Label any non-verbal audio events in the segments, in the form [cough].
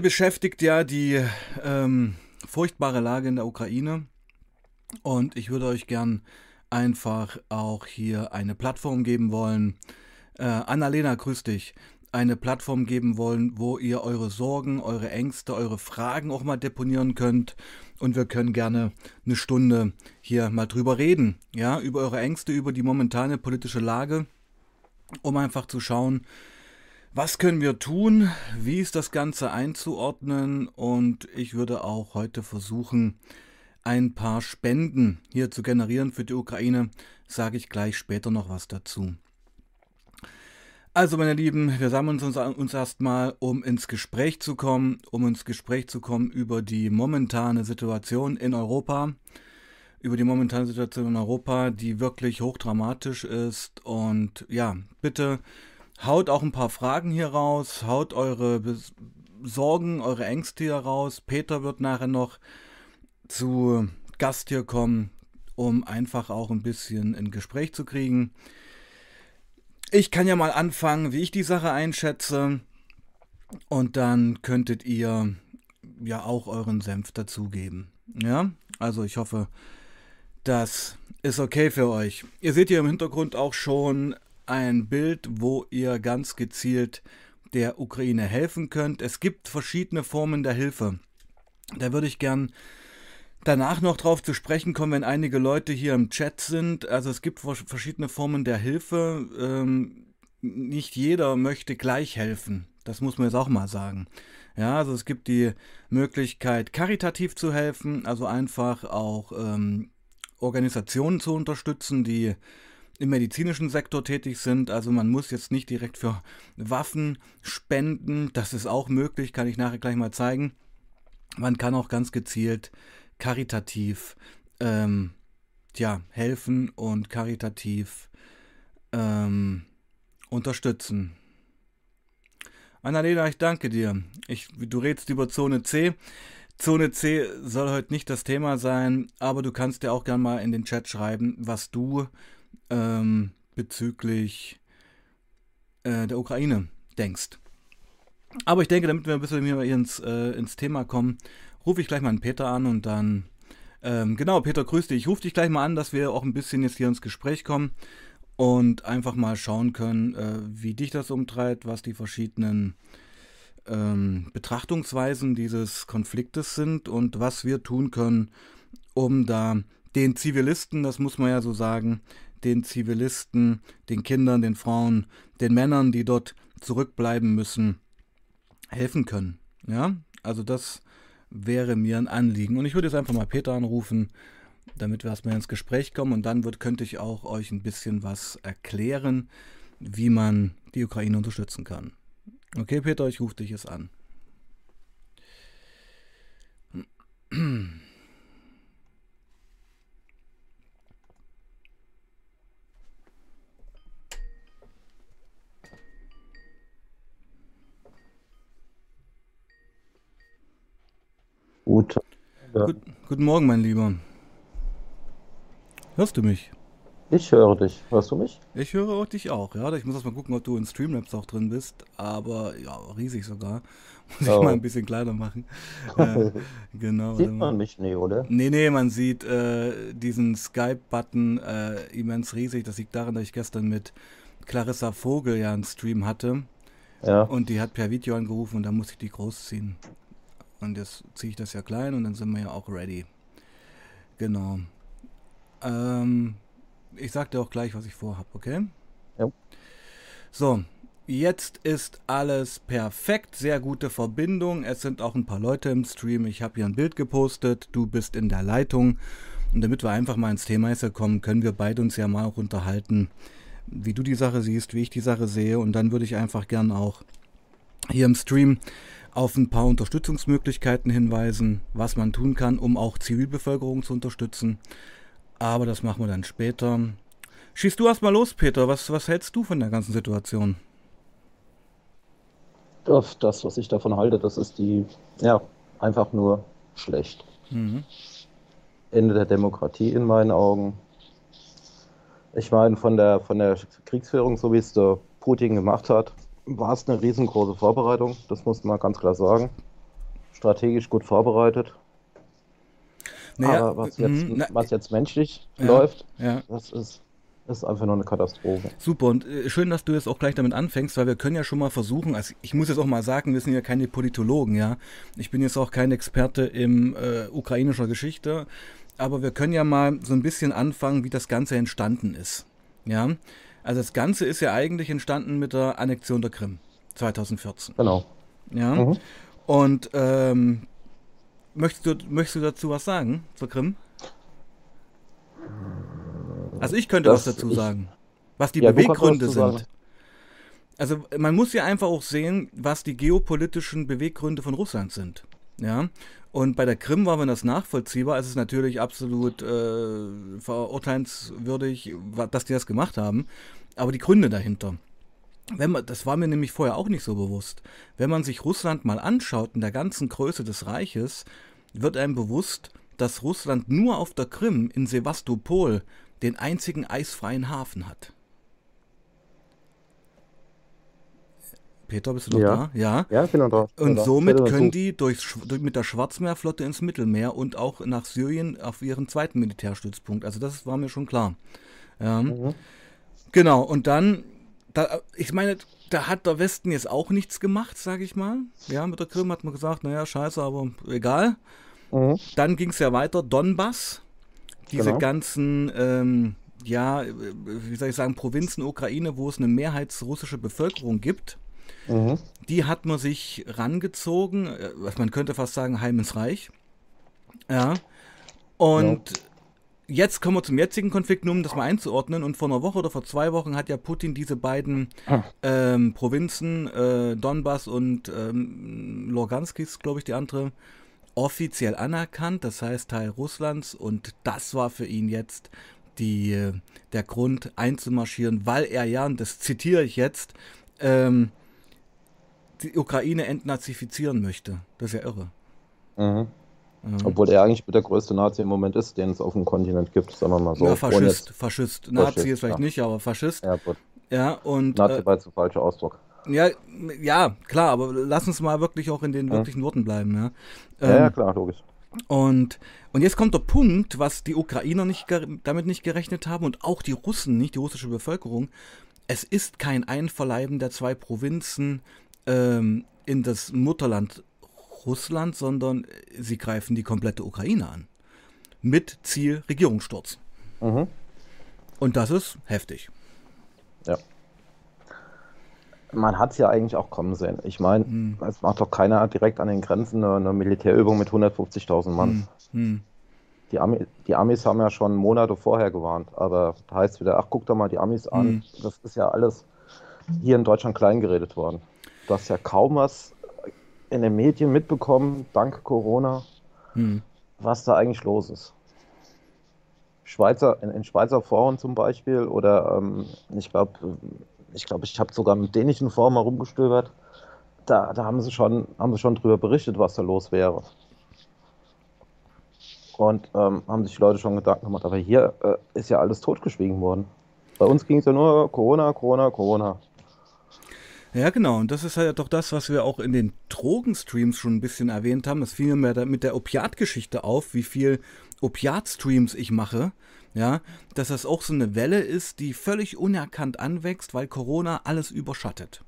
beschäftigt ja die ähm, furchtbare Lage in der Ukraine und ich würde euch gern einfach auch hier eine Plattform geben wollen. Äh, Annalena, grüß dich. Eine Plattform geben wollen, wo ihr eure Sorgen, eure Ängste, eure Fragen auch mal deponieren könnt. Und wir können gerne eine Stunde hier mal drüber reden. Ja, über eure Ängste, über die momentane politische Lage, um einfach zu schauen, was können wir tun? Wie ist das Ganze einzuordnen? Und ich würde auch heute versuchen, ein paar Spenden hier zu generieren für die Ukraine. Sage ich gleich später noch was dazu. Also, meine Lieben, wir sammeln uns, uns erstmal, um ins Gespräch zu kommen, um ins Gespräch zu kommen über die momentane Situation in Europa, über die momentane Situation in Europa, die wirklich hochdramatisch ist. Und ja, bitte Haut auch ein paar Fragen hier raus, haut eure Sorgen, eure Ängste hier raus. Peter wird nachher noch zu Gast hier kommen, um einfach auch ein bisschen ein Gespräch zu kriegen. Ich kann ja mal anfangen, wie ich die Sache einschätze. Und dann könntet ihr ja auch euren Senf dazugeben. Ja, also ich hoffe, das ist okay für euch. Ihr seht hier im Hintergrund auch schon ein Bild, wo ihr ganz gezielt der Ukraine helfen könnt. Es gibt verschiedene Formen der Hilfe. Da würde ich gern danach noch drauf zu sprechen kommen, wenn einige Leute hier im Chat sind. Also es gibt verschiedene Formen der Hilfe. Ähm, nicht jeder möchte gleich helfen. Das muss man jetzt auch mal sagen. Ja, also es gibt die Möglichkeit, karitativ zu helfen, also einfach auch ähm, Organisationen zu unterstützen, die im medizinischen Sektor tätig sind. Also man muss jetzt nicht direkt für Waffen spenden. Das ist auch möglich, kann ich nachher gleich mal zeigen. Man kann auch ganz gezielt karitativ ähm, ja, helfen und karitativ ähm, unterstützen. Annalena, ich danke dir. Ich, du redest über Zone C. Zone C soll heute nicht das Thema sein, aber du kannst dir auch gerne mal in den Chat schreiben, was du ähm, bezüglich äh, der Ukraine denkst. Aber ich denke, damit wir ein bisschen hier ins, äh, ins Thema kommen, rufe ich gleich mal einen Peter an und dann. Ähm, genau, Peter, grüß dich. Ich rufe dich gleich mal an, dass wir auch ein bisschen jetzt hier ins Gespräch kommen und einfach mal schauen können, äh, wie dich das umtreibt, was die verschiedenen ähm, Betrachtungsweisen dieses Konfliktes sind und was wir tun können, um da den Zivilisten, das muss man ja so sagen, den Zivilisten, den Kindern, den Frauen, den Männern, die dort zurückbleiben müssen, helfen können. Ja, also das wäre mir ein Anliegen. Und ich würde jetzt einfach mal Peter anrufen, damit wir erstmal ins Gespräch kommen und dann wird, könnte ich auch euch ein bisschen was erklären, wie man die Ukraine unterstützen kann. Okay, Peter, ich rufe dich jetzt an. Gut. Ja. Gut, guten Morgen, mein Lieber. Hörst du mich? Ich höre dich. Hörst du mich? Ich höre auch dich auch, ja. Ich muss erst mal gucken, ob du in Streamlabs auch drin bist. Aber ja, riesig sogar. [laughs] Muss oh. ich mal ein bisschen kleiner machen. [laughs] äh, genau. Sieht man mich nicht, oder? Nee, nee, man sieht äh, diesen Skype-Button äh, immens riesig. Das liegt daran, dass ich gestern mit Clarissa Vogel ja einen Stream hatte. Ja. Und die hat per Video angerufen und da musste ich die großziehen. Und jetzt ziehe ich das ja klein und dann sind wir ja auch ready. Genau. Ähm, ich sag dir auch gleich, was ich vorhab, okay? Ja. So, jetzt ist alles perfekt. Sehr gute Verbindung. Es sind auch ein paar Leute im Stream. Ich habe hier ein Bild gepostet. Du bist in der Leitung. Und damit wir einfach mal ins Thema kommen, können wir beide uns ja mal auch unterhalten, wie du die Sache siehst, wie ich die Sache sehe. Und dann würde ich einfach gern auch hier im Stream auf ein paar Unterstützungsmöglichkeiten hinweisen, was man tun kann, um auch Zivilbevölkerung zu unterstützen. Aber das machen wir dann später. Schießt du erstmal los, Peter. Was, was hältst du von der ganzen Situation? Das, was ich davon halte, das ist die, ja, einfach nur schlecht. Mhm. Ende der Demokratie in meinen Augen. Ich meine, von der, von der Kriegsführung, so wie es der Putin gemacht hat, war es eine riesengroße Vorbereitung, das muss man ganz klar sagen. strategisch gut vorbereitet. Naja, Aber was jetzt, mh, was jetzt menschlich ja, läuft, ja. das ist ist einfach nur eine Katastrophe. Super und äh, schön, dass du jetzt auch gleich damit anfängst, weil wir können ja schon mal versuchen, also ich muss jetzt auch mal sagen, wir sind ja keine Politologen, ja. Ich bin jetzt auch kein Experte im äh, ukrainischer Geschichte, aber wir können ja mal so ein bisschen anfangen, wie das Ganze entstanden ist. Ja. Also das Ganze ist ja eigentlich entstanden mit der Annexion der Krim 2014. Genau. Ja. Mhm. Und ähm, möchtest, du, möchtest du dazu was sagen zur Krim? Also ich könnte das, was dazu sagen, was die ja, Beweggründe sind. Also man muss ja einfach auch sehen, was die geopolitischen Beweggründe von Russland sind. Ja. Und bei der Krim war mir das nachvollziehbar. Es ist natürlich absolut äh, verurteilenswürdig, dass die das gemacht haben. Aber die Gründe dahinter. Wenn man, das war mir nämlich vorher auch nicht so bewusst. Wenn man sich Russland mal anschaut in der ganzen Größe des Reiches, wird einem bewusst, dass Russland nur auf der Krim in Sevastopol den einzigen eisfreien Hafen hat. Peter, bist du noch ja. da? Ja. Ja, ich bin noch da. Und somit können die durch, durch, mit der Schwarzmeerflotte ins Mittelmeer und auch nach Syrien auf ihren zweiten Militärstützpunkt. Also das war mir schon klar. Ja. Mhm. Genau, und dann, da, ich meine, da hat der Westen jetzt auch nichts gemacht, sage ich mal. Ja, mit der Krim hat man gesagt, naja, scheiße, aber egal. Mhm. Dann ging es ja weiter, Donbass diese genau. ganzen, ähm, ja, wie soll ich sagen, Provinzen Ukraine, wo es eine mehrheitsrussische Bevölkerung gibt, mhm. die hat man sich rangezogen, äh, man könnte fast sagen, heim ins Reich. Ja. Und ja. jetzt kommen wir zum jetzigen Konflikt, nur um das mal einzuordnen. Und vor einer Woche oder vor zwei Wochen hat ja Putin diese beiden ah. ähm, Provinzen, äh, Donbass und ähm, Lugansk ist, glaube ich, die andere, offiziell anerkannt, das heißt Teil Russlands und das war für ihn jetzt die, äh, der Grund einzumarschieren, weil er ja, und das zitiere ich jetzt, ähm, die Ukraine entnazifizieren möchte. Das ist ja irre. Mhm. Ähm. Obwohl er eigentlich der größte Nazi im Moment ist, den es auf dem Kontinent gibt, sagen wir mal so. Ja, Faschist, Faschist. Nazi Faschist, ist vielleicht ja. nicht, aber Faschist. Ja, gut. Ja, und. Nazi äh, war jetzt ein falscher Ausdruck. Ja, ja, klar, aber lass uns mal wirklich auch in den wirklichen Worten bleiben. Ja, ähm, ja klar, logisch. Und, und jetzt kommt der Punkt, was die Ukrainer nicht, damit nicht gerechnet haben und auch die Russen nicht, die russische Bevölkerung. Es ist kein Einverleiben der zwei Provinzen ähm, in das Mutterland Russland, sondern sie greifen die komplette Ukraine an. Mit Ziel Regierungssturz. Mhm. Und das ist heftig. Ja man hat es ja eigentlich auch kommen sehen. Ich meine, hm. es macht doch keiner direkt an den Grenzen eine, eine Militärübung mit 150.000 Mann. Hm. Hm. Die, Ami, die, Amis haben ja schon Monate vorher gewarnt, aber da heißt wieder, ach, guck doch mal die Amis an. Hm. Das ist ja alles hier in Deutschland kleingeredet worden. Du hast ja kaum was in den Medien mitbekommen, dank Corona, hm. was da eigentlich los ist. Schweizer, in, in Schweizer Foren zum Beispiel oder ähm, ich glaube ich glaube, ich habe sogar mit dänischen Formen herumgestöbert. Da, da haben sie schon, haben sie schon drüber berichtet, was da los wäre. Und ähm, haben sich die Leute schon Gedanken gemacht, aber hier äh, ist ja alles totgeschwiegen worden. Bei uns ging es ja nur Corona, Corona, Corona. Ja, genau. Und das ist halt doch das, was wir auch in den Drogenstreams schon ein bisschen erwähnt haben. Es fiel mir mit der Opiatgeschichte auf, wie viel Opiatstreams ich mache ja, dass das auch so eine Welle ist, die völlig unerkannt anwächst, weil Corona alles überschattet.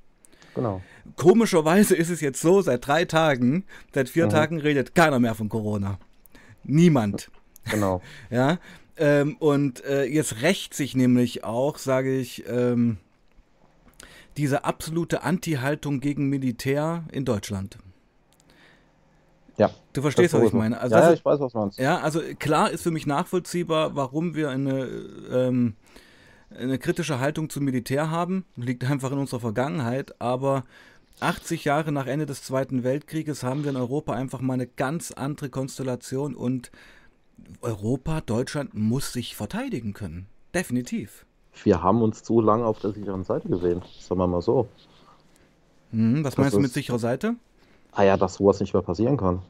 Genau. Komischerweise ist es jetzt so, seit drei Tagen, seit vier mhm. Tagen redet keiner mehr von Corona. Niemand. Genau. [laughs] ja, ähm, und äh, jetzt rächt sich nämlich auch, sage ich, ähm, diese absolute Anti-Haltung gegen Militär in Deutschland. Ja. Du verstehst, was ich meine. Also ja, ja, ich weiß, was du meinst. Ja, also klar ist für mich nachvollziehbar, warum wir eine, ähm, eine kritische Haltung zum Militär haben. Liegt einfach in unserer Vergangenheit, aber 80 Jahre nach Ende des Zweiten Weltkrieges haben wir in Europa einfach mal eine ganz andere Konstellation und Europa, Deutschland muss sich verteidigen können. Definitiv. Wir haben uns zu lange auf der sicheren Seite gesehen, sagen wir mal so. Hm, was das meinst du mit sicherer Seite? ah ja, dass sowas nicht mehr passieren kann.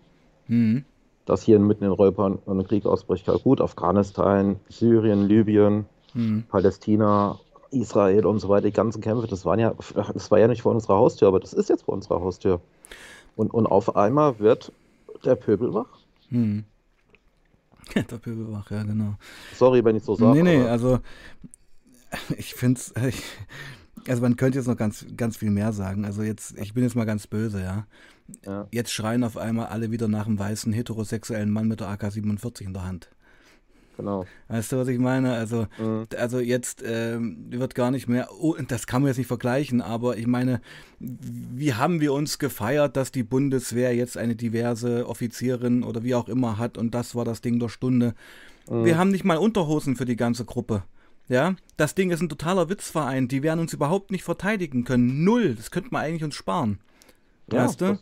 Mhm. Dass hier mitten in Europa ein Krieg ausbricht. Gut, Afghanistan, Syrien, Libyen, mhm. Palästina, Israel und so weiter, die ganzen Kämpfe, das, waren ja, das war ja nicht vor unserer Haustür, aber das ist jetzt vor unserer Haustür. Und, und auf einmal wird Der Pöbelwach? Hm. [laughs] Der Pöbelwach, ja, genau. Sorry, wenn ich so sage. Nee, nee, also ich finde es, [laughs] also man könnte jetzt noch ganz, ganz viel mehr sagen. Also jetzt, ich bin jetzt mal ganz böse, ja. ja. Jetzt schreien auf einmal alle wieder nach einem weißen heterosexuellen Mann mit der AK-47 in der Hand. Genau. Weißt du, was ich meine? Also, mhm. also jetzt ähm, wird gar nicht mehr, oh, das kann man jetzt nicht vergleichen, aber ich meine, wie haben wir uns gefeiert, dass die Bundeswehr jetzt eine diverse Offizierin oder wie auch immer hat und das war das Ding der Stunde. Mhm. Wir haben nicht mal Unterhosen für die ganze Gruppe. Ja, das Ding ist ein totaler Witzverein. Die werden uns überhaupt nicht verteidigen können. Null. Das könnte man eigentlich uns sparen. Ja, weißt du?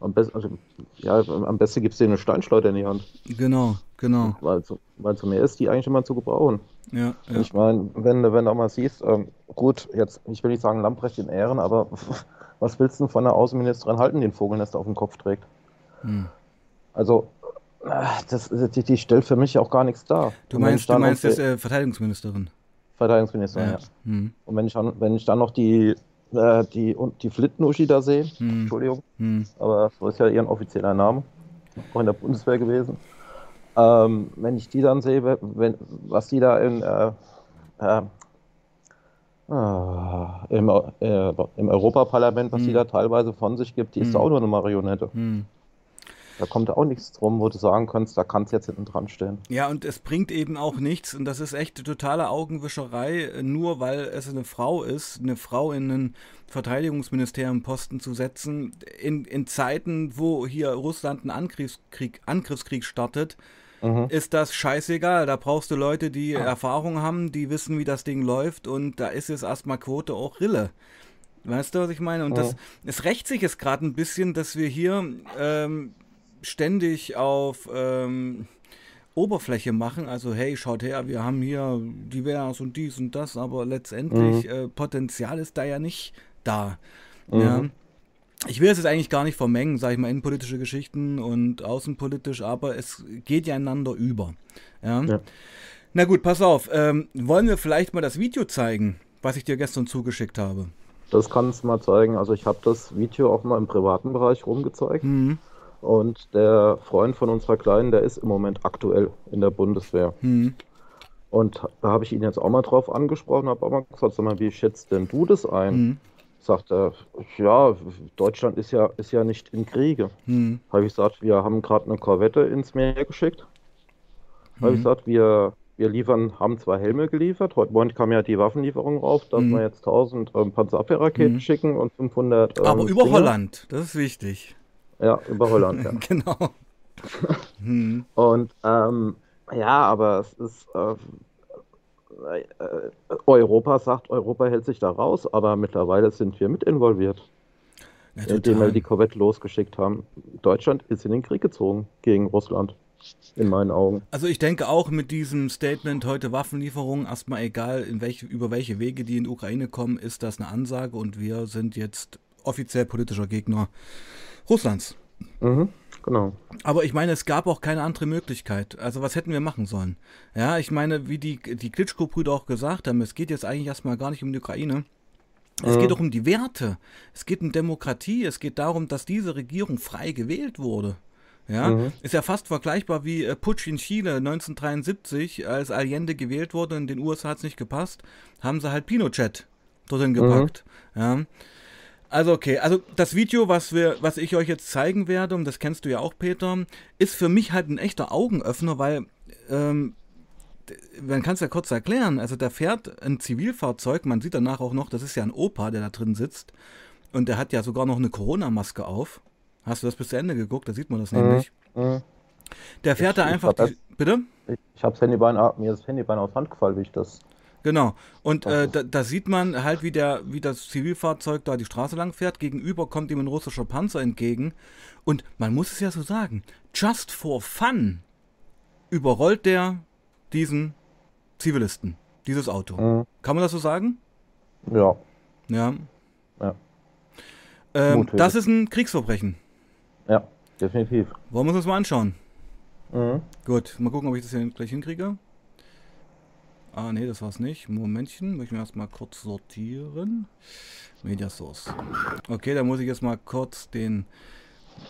Am, besten, also, ja, am besten gibt es denen eine Steinschleuder in die Hand. Genau, genau. Weil, weil zu mehr ist die eigentlich immer zu gebrauchen. Ja, ja. Ich meine, wenn, wenn du auch mal siehst, ähm, gut, jetzt, ich will nicht sagen Lamprecht in Ehren, aber [laughs] was willst du von der Außenministerin halten, die den Vogelnest auf dem Kopf trägt? Hm. Also, das, die, die, stellt für mich auch gar nichts dar. Du meinst, du meinst das äh, Verteidigungsministerin? Verteidigungsministerin, ja. ja. Hm. Und wenn ich, dann, wenn ich dann noch die, äh, die, die Flittenuschi da sehe, hm. Entschuldigung, hm. aber so ist ja ihren offizieller Name, auch in der Bundeswehr gewesen. Ähm, wenn ich die dann sehe, wenn, was die da in, äh, äh, ah, im, äh, im Europaparlament, was die hm. da teilweise von sich gibt, die ist hm. auch nur eine Marionette. Da kommt auch nichts drum, wo du sagen kannst, da kannst du jetzt hinten dran stehen. Ja, und es bringt eben auch nichts, und das ist echt totale Augenwischerei, nur weil es eine Frau ist, eine Frau in einen Verteidigungsministerium Posten zu setzen, in, in Zeiten, wo hier Russland einen Angriffskrieg, Angriffskrieg startet, mhm. ist das scheißegal. Da brauchst du Leute, die ah. Erfahrung haben, die wissen, wie das Ding läuft, und da ist jetzt erstmal Quote auch Rille. Weißt du, was ich meine? Und das, es rächt sich jetzt gerade ein bisschen, dass wir hier ähm, ständig auf ähm, Oberfläche machen, also hey, schaut her, wir haben hier divers und dies und das, aber letztendlich mhm. äh, Potenzial ist da ja nicht da. Mhm. Ja. Ich will es jetzt eigentlich gar nicht vermengen, sage ich mal, innenpolitische Geschichten und außenpolitisch, aber es geht ja einander über. Ja. ja. Na gut, pass auf. Ähm, wollen wir vielleicht mal das Video zeigen, was ich dir gestern zugeschickt habe? Das kannst du mal zeigen. Also ich habe das Video auch mal im privaten Bereich rumgezeigt. Mhm. Und der Freund von unserer Kleinen, der ist im Moment aktuell in der Bundeswehr. Mhm. Und da habe ich ihn jetzt auch mal drauf angesprochen, habe auch mal gesagt, sag mal, wie schätzt denn du das ein? Mhm. Sagt er, ja, Deutschland ist ja, ist ja nicht in Kriege. Mhm. Habe ich gesagt, wir haben gerade eine Korvette ins Meer geschickt. Mhm. Habe ich gesagt, wir, wir liefern, haben zwei Helme geliefert. Heute Morgen kam ja die Waffenlieferung rauf, dass mhm. wir jetzt 1000 ähm, Panzerabwehrraketen mhm. schicken und 500. Ähm, Aber über Dinge. Holland, das ist wichtig. Ja, über Holland, [laughs] ja. genau. hm. Und ähm, ja, aber es ist. Äh, äh, Europa sagt, Europa hält sich da raus, aber mittlerweile sind wir mit involviert. Ja, indem wir die Korvette losgeschickt haben. Deutschland ist in den Krieg gezogen gegen Russland. In meinen Augen. Also ich denke auch mit diesem Statement heute Waffenlieferungen, erstmal egal in welche, über welche Wege die in die Ukraine kommen, ist das eine Ansage und wir sind jetzt offiziell politischer Gegner Russlands. Mhm, genau. Aber ich meine, es gab auch keine andere Möglichkeit. Also was hätten wir machen sollen? Ja, ich meine, wie die, die Klitschko-Brüder auch gesagt haben, es geht jetzt eigentlich erstmal gar nicht um die Ukraine. Es mhm. geht doch um die Werte. Es geht um Demokratie. Es geht darum, dass diese Regierung frei gewählt wurde. Ja, mhm. ist ja fast vergleichbar wie äh, Putsch in Chile 1973, als Allende gewählt wurde und in den USA hat es nicht gepasst, haben sie halt Pinochet dorthin gepackt. Mhm. Ja. Also okay, also das Video, was wir, was ich euch jetzt zeigen werde, und das kennst du ja auch, Peter, ist für mich halt ein echter Augenöffner, weil ähm, man kann es ja kurz erklären. Also da fährt ein Zivilfahrzeug, man sieht danach auch noch, das ist ja ein Opa, der da drin sitzt, und der hat ja sogar noch eine Corona-Maske auf. Hast du das bis zu Ende geguckt? Da sieht man das mhm. nämlich. Mhm. Der fährt ich, da einfach. Die, bitte? Ich, ich habe mir das Handybein aus Hand gefallen, wie ich das Genau. Und äh, da, da, sieht man halt, wie, der, wie das Zivilfahrzeug da die Straße lang fährt. Gegenüber kommt ihm ein russischer Panzer entgegen. Und man muss es ja so sagen, just for fun überrollt der diesen Zivilisten, dieses Auto. Mhm. Kann man das so sagen? Ja. Ja. ja. Ähm, das ist ein Kriegsverbrechen. Ja, definitiv. Wollen wir uns das mal anschauen? Mhm. Gut, mal gucken, ob ich das hier gleich hinkriege. Ah, nee, das war's nicht. Momentchen, möchte ich mir erstmal kurz sortieren. Media Source. Okay, da muss ich jetzt mal kurz den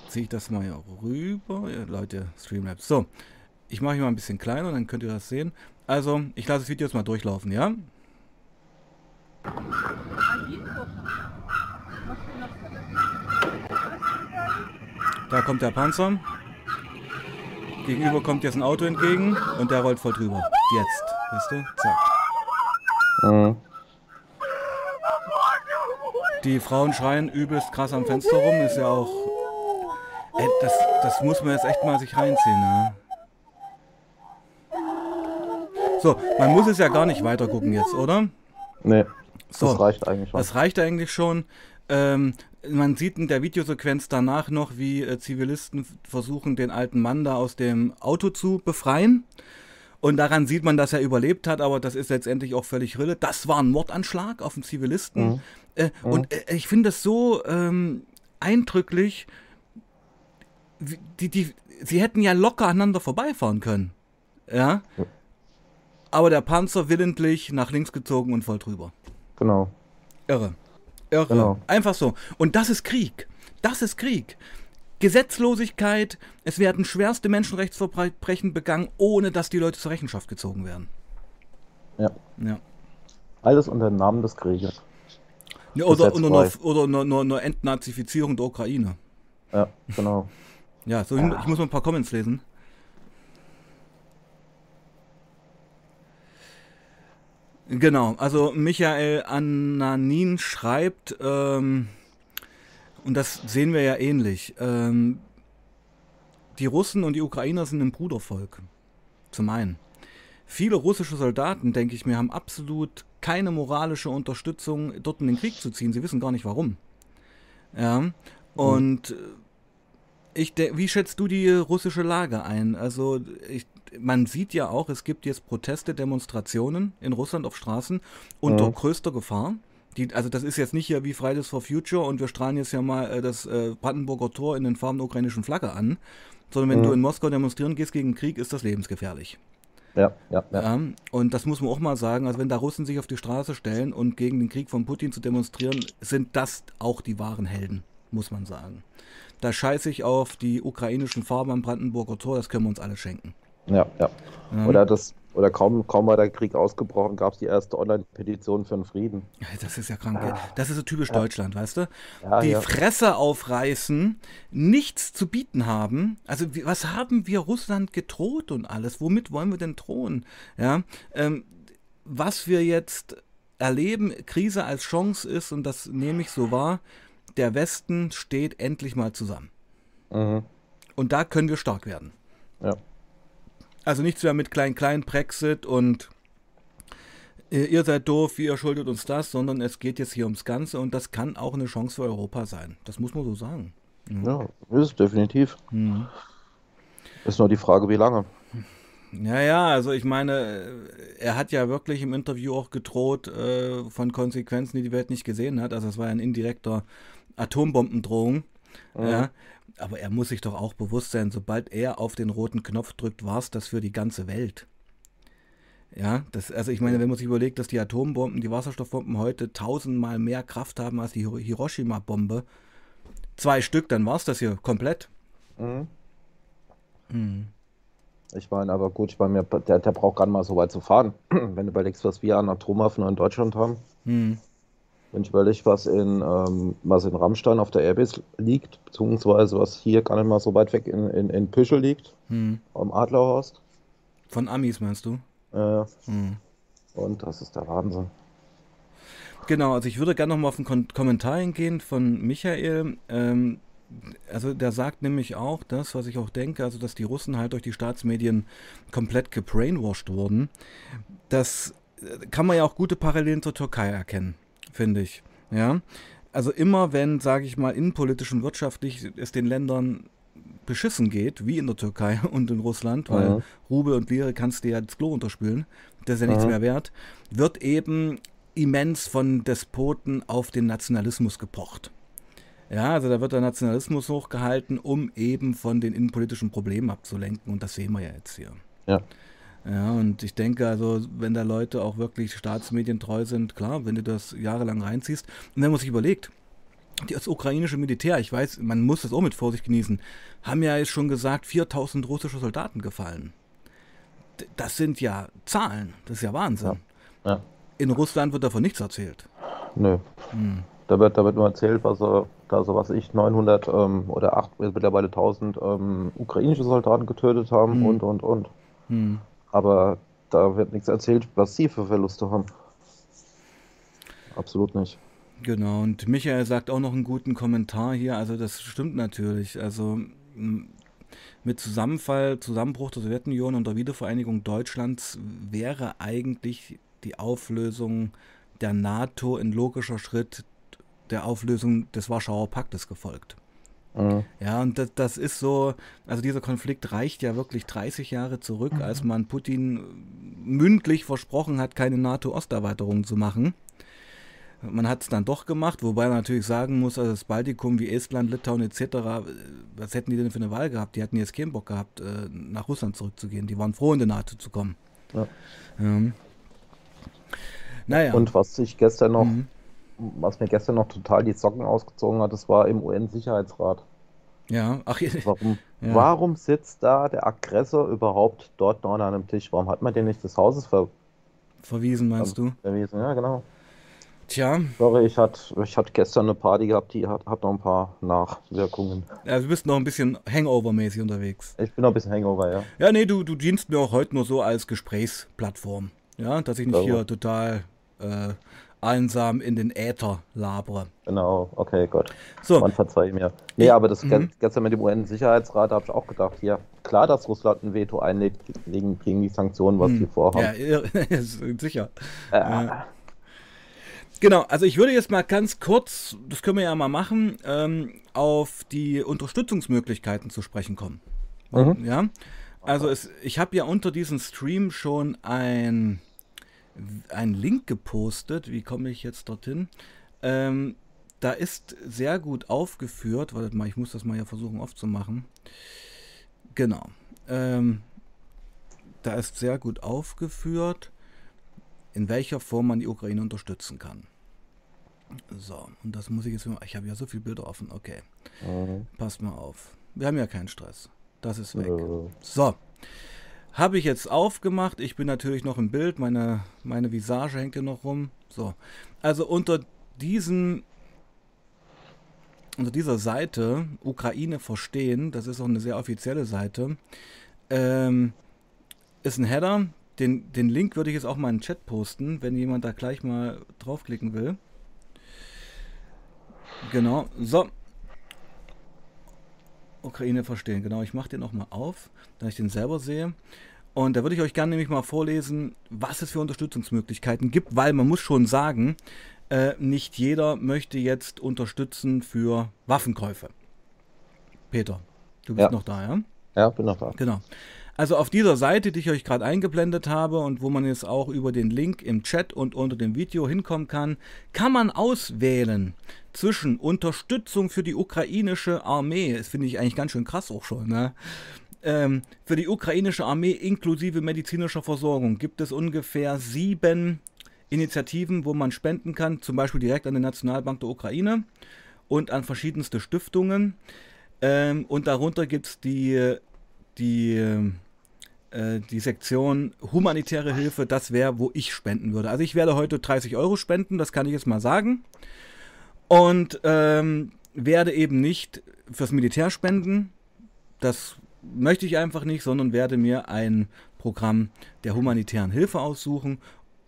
ziehe ich das mal hier rüber. Ja, Leute, Streamlabs. So, ich mache hier mal ein bisschen kleiner, dann könnt ihr das sehen. Also, ich lasse das Video jetzt mal durchlaufen, ja? Da kommt der Panzer. Gegenüber kommt jetzt ein Auto entgegen und der rollt voll drüber. Jetzt, weißt du? Zack. Mhm. Die Frauen schreien übelst krass am Fenster rum, ist ja auch. Ey, das, das muss man jetzt echt mal sich reinziehen, ne? So, man muss es ja gar nicht weiter gucken jetzt, oder? Nee. So, das reicht eigentlich schon. Das reicht eigentlich schon. Ähm, man sieht in der Videosequenz danach noch, wie äh, Zivilisten versuchen, den alten Mann da aus dem Auto zu befreien. Und daran sieht man, dass er überlebt hat, aber das ist letztendlich auch völlig Rille. Das war ein Mordanschlag auf einen Zivilisten. Mhm. Äh, mhm. Und äh, ich finde das so ähm, eindrücklich. Die, die, sie hätten ja locker aneinander vorbeifahren können. Ja. ja. Aber der Panzer willentlich nach links gezogen und voll drüber. Genau. Irre. Irre. Genau. Einfach so. Und das ist Krieg. Das ist Krieg. Gesetzlosigkeit, es werden schwerste Menschenrechtsverbrechen begangen, ohne dass die Leute zur Rechenschaft gezogen werden. Ja. ja. Alles unter dem Namen des Krieges. Ja, oder oder, nur, oder nur, nur, nur Entnazifizierung der Ukraine. Ja, genau. ja, so, ich muss mal ein paar Comments lesen. Genau, also Michael Ananin schreibt, ähm, und das sehen wir ja ähnlich, ähm, die Russen und die Ukrainer sind ein Brudervolk. Zum einen. Viele russische Soldaten, denke ich mir, haben absolut keine moralische Unterstützung, dort in den Krieg zu ziehen. Sie wissen gar nicht warum. Ja. Und mhm. ich wie schätzt du die russische Lage ein? Also ich, man sieht ja auch, es gibt jetzt Proteste, Demonstrationen in Russland auf Straßen unter mhm. größter Gefahr. Die, also das ist jetzt nicht hier wie Fridays for Future und wir strahlen jetzt ja mal äh, das äh, Brandenburger Tor in den Farben der ukrainischen Flagge an, sondern wenn mhm. du in Moskau demonstrieren gehst gegen Krieg, ist das lebensgefährlich. Ja, ja, ja, ja. Und das muss man auch mal sagen, also wenn da Russen sich auf die Straße stellen und gegen den Krieg von Putin zu demonstrieren, sind das auch die wahren Helden, muss man sagen. Da scheiße ich auf die ukrainischen Farben am Brandenburger Tor, das können wir uns alle schenken. Ja, ja. ja. Oder das, oder kaum, kaum war der Krieg ausgebrochen, gab es die erste Online-Petition für den Frieden. Das ist ja krank. Ja. Das ist so typisch ja. Deutschland, weißt du? Ja, die Fresse aufreißen, nichts zu bieten haben. Also was haben wir Russland gedroht und alles? Womit wollen wir denn drohen? Ja, ähm, was wir jetzt erleben, Krise als Chance ist, und das nehme ich so wahr, der Westen steht endlich mal zusammen. Mhm. Und da können wir stark werden. Ja. Also nichts mehr mit klein-klein Brexit und äh, ihr seid doof, ihr schuldet uns das, sondern es geht jetzt hier ums Ganze und das kann auch eine Chance für Europa sein. Das muss man so sagen. Mhm. Ja, ist definitiv. Mhm. Ist nur die Frage, wie lange. Ja, ja, also ich meine, äh, er hat ja wirklich im Interview auch gedroht äh, von Konsequenzen, die die Welt nicht gesehen hat. Also es war ja ein indirekter Atombombendrohung. Mhm. Ja, aber er muss sich doch auch bewusst sein, sobald er auf den roten Knopf drückt, war es das für die ganze Welt. Ja, das, also ich meine, wenn man sich überlegt, dass die Atombomben, die Wasserstoffbomben heute tausendmal mehr Kraft haben als die Hiroshima-Bombe, zwei Stück, dann war es das hier komplett. Mhm. Mhm. Ich meine, aber gut, ich meine, der, der braucht gar nicht mal so weit zu fahren. [clears throat] wenn du überlegst, was wir an Atomwaffen in Deutschland haben. Mhm. Wenn ich überlege, was in, ähm, was in Rammstein auf der Airbase liegt, beziehungsweise was hier gar nicht mal so weit weg in, in, in Püschel liegt, hm. am Adlerhorst. Von Amis meinst du? Ja. Äh, hm. Und das ist der Wahnsinn. Genau, also ich würde gerne noch mal auf einen Kom Kommentar hingehen von Michael. Ähm, also der sagt nämlich auch das, was ich auch denke, also dass die Russen halt durch die Staatsmedien komplett gebrainwashed wurden. Das äh, kann man ja auch gute Parallelen zur Türkei erkennen finde ich. Ja. Also immer wenn, sage ich mal, innenpolitisch und wirtschaftlich es den Ländern beschissen geht, wie in der Türkei [laughs] und in Russland, weil mhm. Rubel und Lire kannst du ja das Klo unterspülen, das ist ja nichts mhm. mehr wert, wird eben immens von Despoten auf den Nationalismus gepocht. Ja, also da wird der Nationalismus hochgehalten, um eben von den innenpolitischen Problemen abzulenken und das sehen wir ja jetzt hier. Ja. Ja, und ich denke also, wenn da Leute auch wirklich staatsmedientreu sind, klar, wenn du das jahrelang reinziehst, und wenn man sich überlegt, das ukrainische Militär, ich weiß, man muss das auch mit Vorsicht genießen, haben ja jetzt schon gesagt, 4000 russische Soldaten gefallen. Das sind ja Zahlen, das ist ja Wahnsinn. Ja. Ja. In Russland wird davon nichts erzählt. Nö. Hm. Da, wird, da wird nur erzählt, was er, da so was ich, 900 ähm, oder 8, mittlerweile 1000 ähm, ukrainische Soldaten getötet haben hm. und, und, und. Hm. Aber da wird nichts erzählt, was sie für Verluste haben. Absolut nicht. Genau, und Michael sagt auch noch einen guten Kommentar hier. Also, das stimmt natürlich. Also, mit Zusammenfall, Zusammenbruch der Sowjetunion und der Wiedervereinigung Deutschlands wäre eigentlich die Auflösung der NATO ein logischer Schritt der Auflösung des Warschauer Paktes gefolgt. Mhm. Ja, und das, das, ist so, also dieser Konflikt reicht ja wirklich 30 Jahre zurück, mhm. als man Putin mündlich versprochen hat, keine NATO-Osterweiterung zu machen. Man hat es dann doch gemacht, wobei man natürlich sagen muss, also das Baltikum wie Estland, Litauen etc., was hätten die denn für eine Wahl gehabt? Die hatten jetzt keinen Bock gehabt, äh, nach Russland zurückzugehen. Die waren froh, in die NATO zu kommen. Ja. Ähm. Naja. Und was ich gestern noch, mhm. Was mir gestern noch total die Socken ausgezogen hat, das war im UN-Sicherheitsrat. Ja, ach [laughs] warum, ja. warum sitzt da der Aggressor überhaupt dort noch an einem Tisch? Warum hat man den nicht des Hauses ver verwiesen, meinst du? Verwiesen, ja, genau. Tja. Sorry, ich hatte ich hat gestern eine Party gehabt, die hat, hat noch ein paar Nachwirkungen. Ja, du bist noch ein bisschen Hangover-mäßig unterwegs. Ich bin noch ein bisschen Hangover, ja. Ja, nee, du, du dienst mir auch heute nur so als Gesprächsplattform. Ja, dass ich nicht hier total äh, einsam in den Äther labere. Genau, okay, Gott. So. Man verzeiht mir. Nee, aber das mhm. gestern mit dem UN-Sicherheitsrat habe ich auch gedacht, ja, klar, dass Russland ein Veto einlegt gegen, gegen die Sanktionen, was mhm. sie vorhaben. Ja, [laughs] sicher. Äh, ja. Genau, also ich würde jetzt mal ganz kurz, das können wir ja mal machen, ähm, auf die Unterstützungsmöglichkeiten zu sprechen kommen. Mhm. Ja, also es, ich habe ja unter diesem Stream schon ein, ein Link gepostet. Wie komme ich jetzt dorthin? Ähm, da ist sehr gut aufgeführt, warte mal, ich muss das mal ja versuchen aufzumachen. Genau. Ähm, da ist sehr gut aufgeführt, in welcher Form man die Ukraine unterstützen kann. So, und das muss ich jetzt. Ich habe ja so viele Bilder offen. Okay. Mhm. Passt mal auf. Wir haben ja keinen Stress. Das ist weg. Mhm. So. Habe ich jetzt aufgemacht. Ich bin natürlich noch im Bild. Meine, meine Visage hängt hier noch rum. So. Also unter diesem. Unter dieser Seite Ukraine verstehen, das ist auch eine sehr offizielle Seite, ähm, ist ein Header. Den, den Link würde ich jetzt auch mal in den Chat posten, wenn jemand da gleich mal draufklicken will. Genau, so. Ukraine verstehen, genau. Ich mache den nochmal auf, damit ich den selber sehe. Und da würde ich euch gerne nämlich mal vorlesen, was es für Unterstützungsmöglichkeiten gibt, weil man muss schon sagen, äh, nicht jeder möchte jetzt unterstützen für Waffenkäufe. Peter, du bist ja. noch da, ja? Ja, bin noch da. Genau. Also auf dieser Seite, die ich euch gerade eingeblendet habe und wo man jetzt auch über den Link im Chat und unter dem Video hinkommen kann, kann man auswählen zwischen Unterstützung für die ukrainische Armee, das finde ich eigentlich ganz schön krass auch schon, ne? ähm, für die ukrainische Armee inklusive medizinischer Versorgung gibt es ungefähr sieben Initiativen, wo man spenden kann, zum Beispiel direkt an die Nationalbank der Ukraine und an verschiedenste Stiftungen. Ähm, und darunter gibt es die, die äh, die Sektion humanitäre Hilfe, das wäre, wo ich spenden würde. Also ich werde heute 30 Euro spenden, das kann ich jetzt mal sagen. Und ähm, werde eben nicht fürs Militär spenden. Das möchte ich einfach nicht, sondern werde mir ein Programm der humanitären Hilfe aussuchen.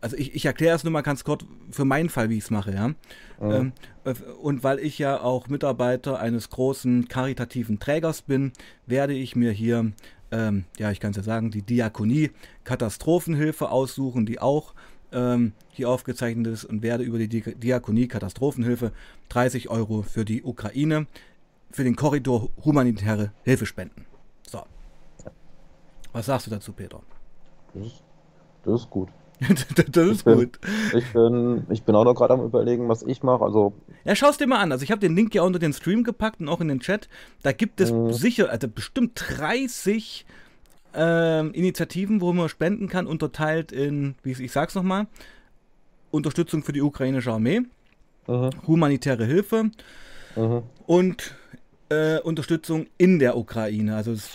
Also ich, ich erkläre es nur mal ganz kurz für meinen Fall, wie ich es mache, ja. ja. Ähm, äh, und weil ich ja auch Mitarbeiter eines großen karitativen Trägers bin, werde ich mir hier ähm, ja, ich kann es ja sagen, die Diakonie Katastrophenhilfe aussuchen, die auch ähm, hier aufgezeichnet ist und werde über die Diakonie Katastrophenhilfe 30 Euro für die Ukraine für den Korridor humanitäre Hilfe spenden. So. Was sagst du dazu, Peter? Das ist, das ist gut. [laughs] das ist ich bin, gut. Ich bin, ich bin auch noch gerade am überlegen, was ich mache. Also ja, schau es dir mal an. Also ich habe den Link ja unter den Stream gepackt und auch in den Chat. Da gibt es mhm. sicher, also bestimmt 30 äh, Initiativen, wo man spenden kann, unterteilt in, wie ich, sag's nochmal, Unterstützung für die ukrainische Armee, mhm. humanitäre Hilfe, mhm. und äh, Unterstützung in der Ukraine. Also es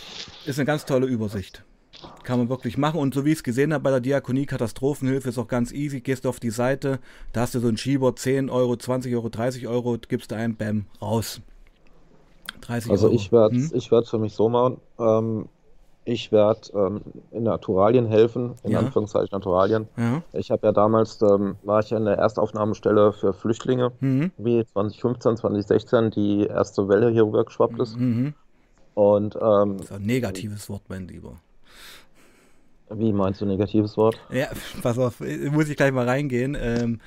ist eine ganz tolle Übersicht. Kann man wirklich machen. Und so wie ich es gesehen habe bei der Diakonie Katastrophenhilfe ist auch ganz easy. Gehst du auf die Seite, da hast du so ein Schieber, 10 Euro, 20 Euro, 30 Euro, gibst du ein, bam, raus. 30 also Euro. ich werde hm? ich für mich so machen. Ähm, ich werde ähm, in Naturalien helfen, in ja. Anführungszeichen Naturalien. Ja. Ich habe ja damals, ähm, war ich ja in der Erstaufnahmestelle für Flüchtlinge, mhm. wie 2015, 2016 die erste Welle hier rübergeschwappt ist. Mhm. Und, ähm, das ist ein negatives Wort, mein Lieber. Wie meinst du negatives Wort? Ja, pass auf, muss ich gleich mal reingehen. Ähm,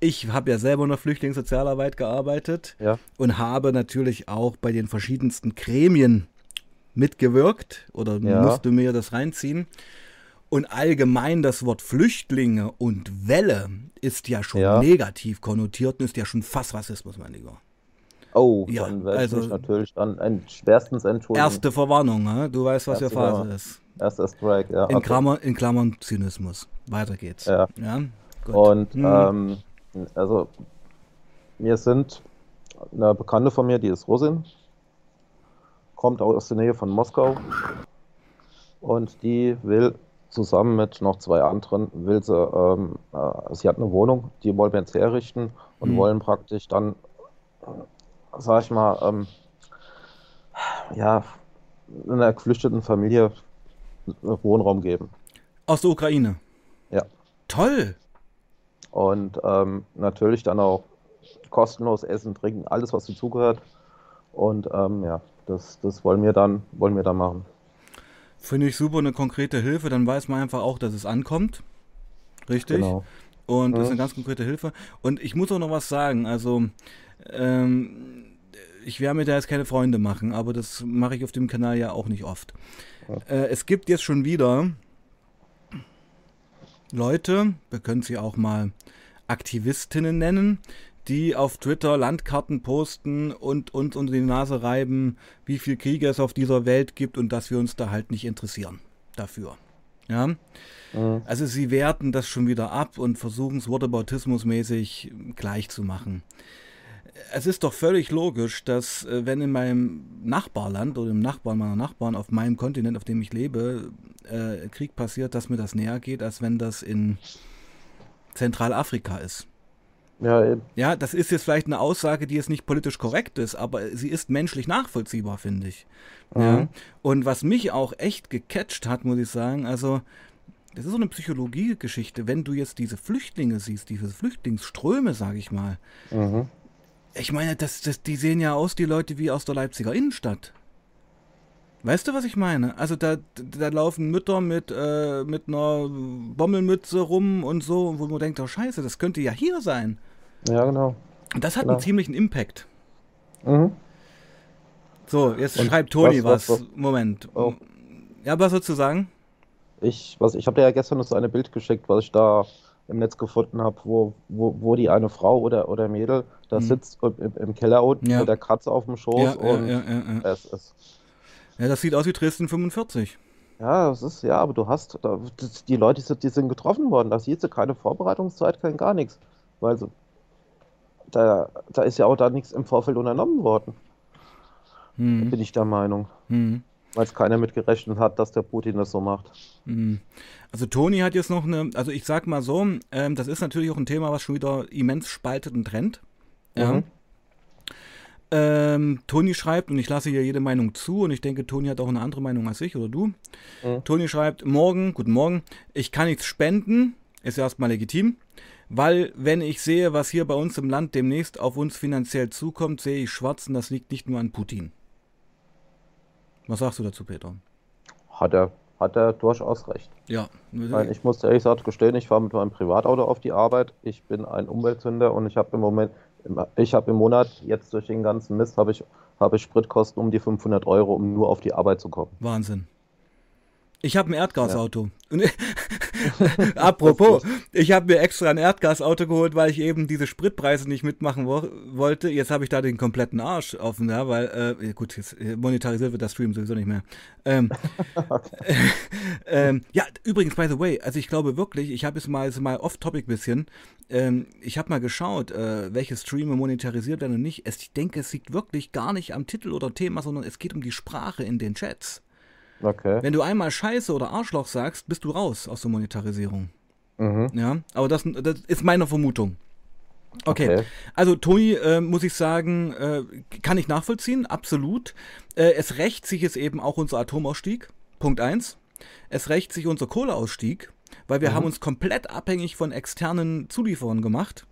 ich habe ja selber in der Flüchtlingssozialarbeit gearbeitet ja. und habe natürlich auch bei den verschiedensten Gremien mitgewirkt oder ja. musste mir das reinziehen. Und allgemein das Wort Flüchtlinge und Welle ist ja schon ja. negativ konnotiert und ist ja schon fast Rassismus, mein Lieber. Oh, ja, dann werde also, ich natürlich dann ein, schwerstens entschuldigen. Erste Verwarnung, ne? du weißt, was Erste, hier Phase ist. Erster Strike, ja. In, okay. Klammern, in Klammern Zynismus. Weiter geht's. Ja. ja? Und hm. ähm, also wir sind eine Bekannte von mir, die ist Russin, kommt aus der Nähe von Moskau und die will zusammen mit noch zwei anderen, will sie, ähm, äh, sie hat eine Wohnung, die wollen wir jetzt herrichten und mhm. wollen praktisch dann, sag ich mal, ähm, ja, einer geflüchteten Familie Wohnraum geben. Aus der Ukraine? Ja. Toll! Und ähm, natürlich dann auch kostenlos Essen, Trinken, alles, was dazugehört. Und ähm, ja, das, das wollen wir dann, wollen wir dann machen. Finde ich super, eine konkrete Hilfe. Dann weiß man einfach auch, dass es ankommt. Richtig. Genau. Und das ist eine ganz konkrete Hilfe. Und ich muss auch noch was sagen. Also, ähm, ich werde mir da jetzt keine Freunde machen, aber das mache ich auf dem Kanal ja auch nicht oft. Äh, es gibt jetzt schon wieder Leute, wir können sie auch mal Aktivistinnen nennen, die auf Twitter Landkarten posten und uns unter die Nase reiben, wie viel Kriege es auf dieser Welt gibt und dass wir uns da halt nicht interessieren dafür. Ja? Mhm. Also sie werten das schon wieder ab und versuchen es Whataboutismus-mäßig gleich zu machen. Es ist doch völlig logisch, dass äh, wenn in meinem Nachbarland oder im Nachbarn meiner Nachbarn auf meinem Kontinent, auf dem ich lebe, äh, Krieg passiert, dass mir das näher geht, als wenn das in Zentralafrika ist. Ja, eben. ja, das ist jetzt vielleicht eine Aussage, die jetzt nicht politisch korrekt ist, aber sie ist menschlich nachvollziehbar, finde ich. Mhm. Ja. Und was mich auch echt gecatcht hat, muss ich sagen, also das ist so eine Psychologiegeschichte, wenn du jetzt diese Flüchtlinge siehst, diese Flüchtlingsströme, sage ich mal. Mhm. Ich meine, das, das, die sehen ja aus, die Leute wie aus der Leipziger Innenstadt. Weißt du, was ich meine? Also da, da laufen Mütter mit, äh, mit einer Bommelmütze rum und so, wo man denkt, oh scheiße, das könnte ja hier sein. Ja, genau. Und das hat genau. einen ziemlichen Impact. Mhm. So, jetzt und schreibt Toni was, was, was, Moment. Oh. Ja, was sollst du sagen? Ich, ich habe dir ja gestern noch so eine Bild geschickt, was ich da im Netz gefunden habe, wo, wo, wo die eine Frau oder, oder Mädel da mhm. sitzt im, im Keller unten ja. mit der Katze auf dem Schoß ja, und ja, es ist. Ja, das sieht aus wie Dresden 45. Ja, das ist, ja, aber du hast, die Leute, die sind getroffen worden, da siehst du keine Vorbereitungszeit, kein gar nichts. Weil so, da, da ist ja auch da nichts im Vorfeld unternommen worden. Hm. Bin ich der Meinung. Hm. Weil es keiner mit gerechnet hat, dass der Putin das so macht. Hm. Also Toni hat jetzt noch eine, also ich sag mal so, ähm, das ist natürlich auch ein Thema, was schon wieder immens spaltet und trennt. Ja. Mhm. Ähm, Toni schreibt, und ich lasse hier jede Meinung zu, und ich denke, Toni hat auch eine andere Meinung als ich oder du. Mhm. Toni schreibt, morgen, guten Morgen, ich kann nichts spenden, ist erstmal legitim, weil wenn ich sehe, was hier bei uns im Land demnächst auf uns finanziell zukommt, sehe ich schwarz und das liegt nicht nur an Putin. Was sagst du dazu, Peter? Hat er, hat er durchaus recht. Ja. Weil ich muss ehrlich gesagt gestehen, ich fahre mit meinem Privatauto auf die Arbeit. Ich bin ein Umweltsünder und ich habe im Moment, ich habe im Monat jetzt durch den ganzen Mist habe ich, habe ich Spritkosten um die 500 Euro, um nur auf die Arbeit zu kommen. Wahnsinn. Ich habe ein Erdgasauto. Ja. [laughs] Apropos, ich habe mir extra ein Erdgasauto geholt, weil ich eben diese Spritpreise nicht mitmachen wo wollte. Jetzt habe ich da den kompletten Arsch offen, ja, weil, äh, gut, jetzt monetarisiert wird das Stream sowieso nicht mehr. Ähm, [laughs] äh, ähm, ja, übrigens, by the way, also ich glaube wirklich, ich habe es mal, mal off-topic bisschen, ähm, ich habe mal geschaut, äh, welche Streame monetarisiert werden und nicht. Es, ich denke, es liegt wirklich gar nicht am Titel oder Thema, sondern es geht um die Sprache in den Chats. Okay. Wenn du einmal Scheiße oder Arschloch sagst, bist du raus aus der Monetarisierung. Mhm. Ja, aber das, das ist meine Vermutung. Okay. okay. Also Toni, äh, muss ich sagen, äh, kann ich nachvollziehen, absolut. Äh, es rächt sich jetzt eben auch unser Atomausstieg, Punkt 1. Es rächt sich unser Kohleausstieg, weil wir mhm. haben uns komplett abhängig von externen Zulieferern gemacht.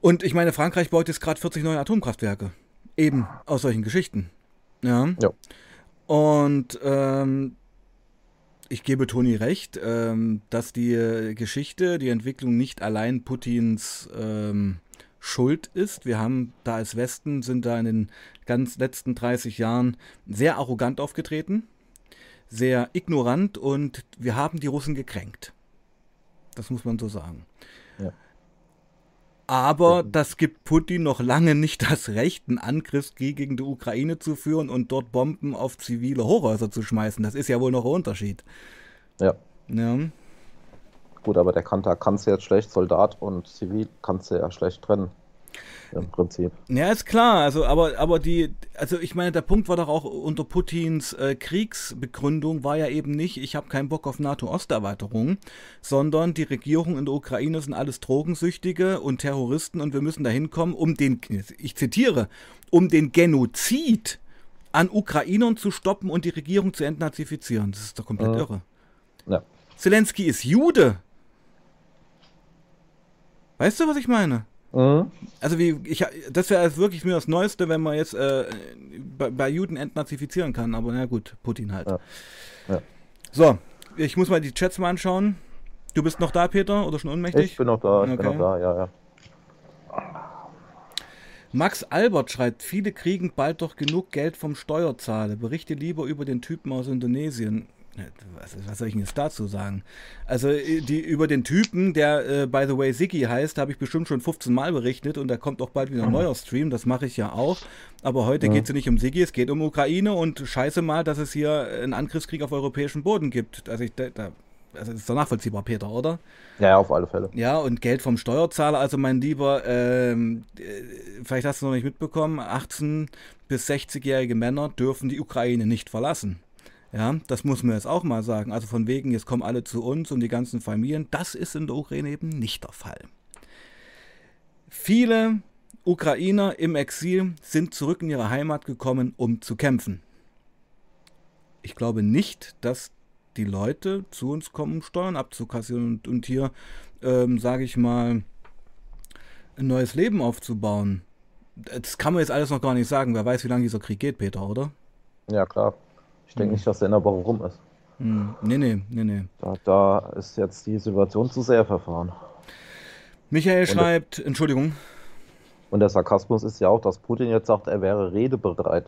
Und ich meine, Frankreich baut jetzt gerade 40 neue Atomkraftwerke. Eben aus solchen Geschichten. Ja. ja. Und ähm, ich gebe Toni recht, ähm, dass die Geschichte, die Entwicklung nicht allein Putins ähm, Schuld ist. Wir haben da als Westen, sind da in den ganz letzten 30 Jahren sehr arrogant aufgetreten, sehr ignorant und wir haben die Russen gekränkt. Das muss man so sagen. Ja. Aber das gibt Putin noch lange nicht das Recht, einen Angriffskrieg gegen die Ukraine zu führen und dort Bomben auf zivile Hochhäuser zu schmeißen. Das ist ja wohl noch ein Unterschied. Ja. ja. Gut, aber der kann, du jetzt schlecht Soldat und Zivil kannst du ja schlecht trennen im Prinzip. Ja, ist klar. Also, aber, aber die, also ich meine, der Punkt war doch auch unter Putins äh, Kriegsbegründung war ja eben nicht, ich habe keinen Bock auf NATO-Osterweiterung, sondern die Regierung in der Ukraine sind alles Drogensüchtige und Terroristen und wir müssen da hinkommen, um den, ich zitiere, um den Genozid an Ukrainern zu stoppen und die Regierung zu entnazifizieren. Das ist doch komplett mhm. irre. Ja. Zelensky ist Jude. Weißt du, was ich meine? Mhm. Also wie ich das wäre wirklich mir das Neueste, wenn man jetzt äh, bei, bei, Juden entnazifizieren kann, aber na gut, Putin halt. Ja. Ja. So, ich muss mal die Chats mal anschauen. Du bist noch da, Peter, oder schon ohnmächtig? Ich bin noch da, ich okay. bin noch da, ja, ja. Max Albert schreibt, viele kriegen bald doch genug Geld vom Steuerzahler. Berichte lieber über den Typen aus Indonesien. Was, was, soll ich denn jetzt dazu sagen? Also äh, die, über den Typen, der äh, by the way Siggy heißt, habe ich bestimmt schon 15 Mal berichtet und da kommt auch bald wieder ein neuer Stream, das mache ich ja auch. Aber heute ja. geht es nicht um Siggy, es geht um Ukraine und scheiße mal, dass es hier einen Angriffskrieg auf europäischem Boden gibt. Also ich, da, also das ist doch nachvollziehbar, Peter, oder? Ja, auf alle Fälle. Ja, und Geld vom Steuerzahler, also mein Lieber, ähm, äh, vielleicht hast du noch nicht mitbekommen, 18- bis 60-jährige Männer dürfen die Ukraine nicht verlassen. Ja, das muss man jetzt auch mal sagen. Also von wegen, jetzt kommen alle zu uns und die ganzen Familien. Das ist in der Ukraine eben nicht der Fall. Viele Ukrainer im Exil sind zurück in ihre Heimat gekommen, um zu kämpfen. Ich glaube nicht, dass die Leute zu uns kommen, um Steuern abzukassieren und, und hier, ähm, sage ich mal, ein neues Leben aufzubauen. Das kann man jetzt alles noch gar nicht sagen. Wer weiß, wie lange dieser Krieg geht, Peter, oder? Ja, klar. Ich denke nicht, dass der in der Woche rum ist. Hm. Nee, nee, nee, nee. Da, da, ist jetzt die Situation zu sehr verfahren. Michael und schreibt, der, Entschuldigung. Und der Sarkasmus ist ja auch, dass Putin jetzt sagt, er wäre redebereit.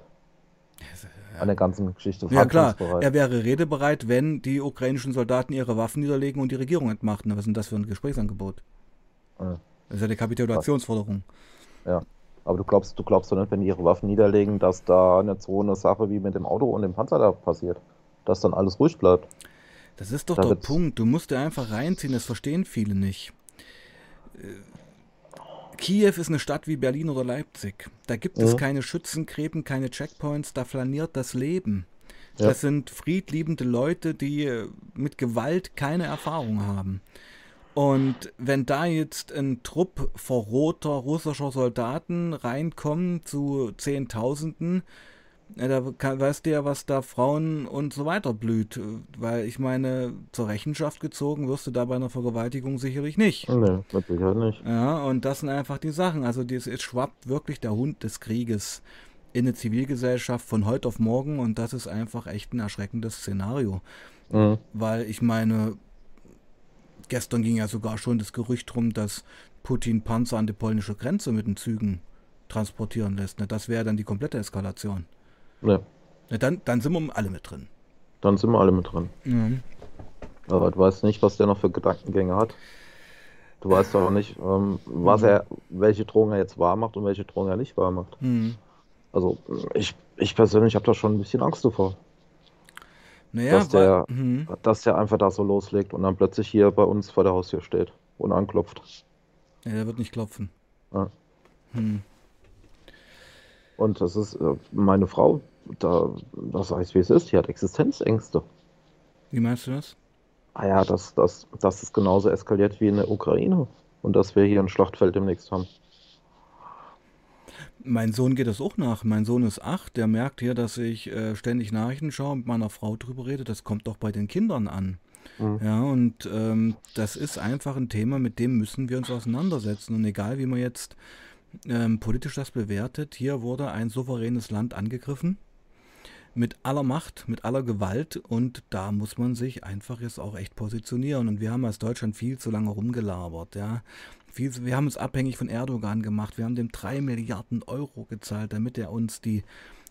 Ja. An der ganzen Geschichte. Ja klar, er wäre redebereit, wenn die ukrainischen Soldaten ihre Waffen niederlegen und die Regierung entmachten. Was ist denn das für ein Gesprächsangebot? Ja. Das ist ja die Kapitulationsforderung. Ja. Aber du glaubst, du glaubst doch nicht, wenn die ihre Waffen niederlegen, dass da nicht so eine Sache wie mit dem Auto und dem Panzer da passiert. Dass dann alles ruhig bleibt. Das ist doch da der Punkt. Du musst dir einfach reinziehen, das verstehen viele nicht. Äh, Kiew ist eine Stadt wie Berlin oder Leipzig. Da gibt es mhm. keine Schützengräben, keine Checkpoints, da flaniert das Leben. Ja. Das sind friedliebende Leute, die mit Gewalt keine Erfahrung haben. Und wenn da jetzt ein Trupp verrohter russischer Soldaten reinkommt zu Zehntausenden, da kann, weißt du ja, was da Frauen und so weiter blüht. Weil ich meine, zur Rechenschaft gezogen wirst du da bei einer Vergewaltigung sicherlich nicht. Nee, mit Sicherheit nicht. Ja, und das sind einfach die Sachen. Also es schwappt wirklich der Hund des Krieges in eine Zivilgesellschaft von heute auf morgen und das ist einfach echt ein erschreckendes Szenario. Mhm. Weil ich meine, Gestern ging ja sogar schon das Gerücht rum, dass Putin Panzer an die polnische Grenze mit den Zügen transportieren lässt. Ne? Das wäre dann die komplette Eskalation. Ja. ja dann, dann sind wir alle mit drin. Dann sind wir alle mit drin. Mhm. Aber du weißt nicht, was der noch für Gedankengänge hat. Du weißt auch nicht, ähm, was mhm. er, welche Drohung er jetzt wahr macht und welche Drohung er nicht wahr macht. Mhm. Also ich, ich persönlich habe da schon ein bisschen Angst davor. Naja, dass, der, mhm. dass der einfach da so loslegt und dann plötzlich hier bei uns vor der Haustür steht und anklopft. Ja, der wird nicht klopfen. Ja. Hm. Und das ist äh, meine Frau, da, das heißt, wie es ist, die hat Existenzängste. Wie meinst du das? Ah ja, dass, dass, dass es genauso eskaliert wie in der Ukraine und dass wir hier ein Schlachtfeld demnächst haben. Mein Sohn geht das auch nach. Mein Sohn ist acht, der merkt hier, dass ich äh, ständig Nachrichten schaue, mit meiner Frau drüber rede. Das kommt doch bei den Kindern an. Mhm. Ja, und ähm, das ist einfach ein Thema, mit dem müssen wir uns auseinandersetzen. Und egal, wie man jetzt ähm, politisch das bewertet, hier wurde ein souveränes Land angegriffen mit aller Macht, mit aller Gewalt und da muss man sich einfach jetzt auch echt positionieren. Und wir haben als Deutschland viel zu lange rumgelabert, ja. Viel, wir haben uns abhängig von Erdogan gemacht. Wir haben dem drei Milliarden Euro gezahlt, damit er uns die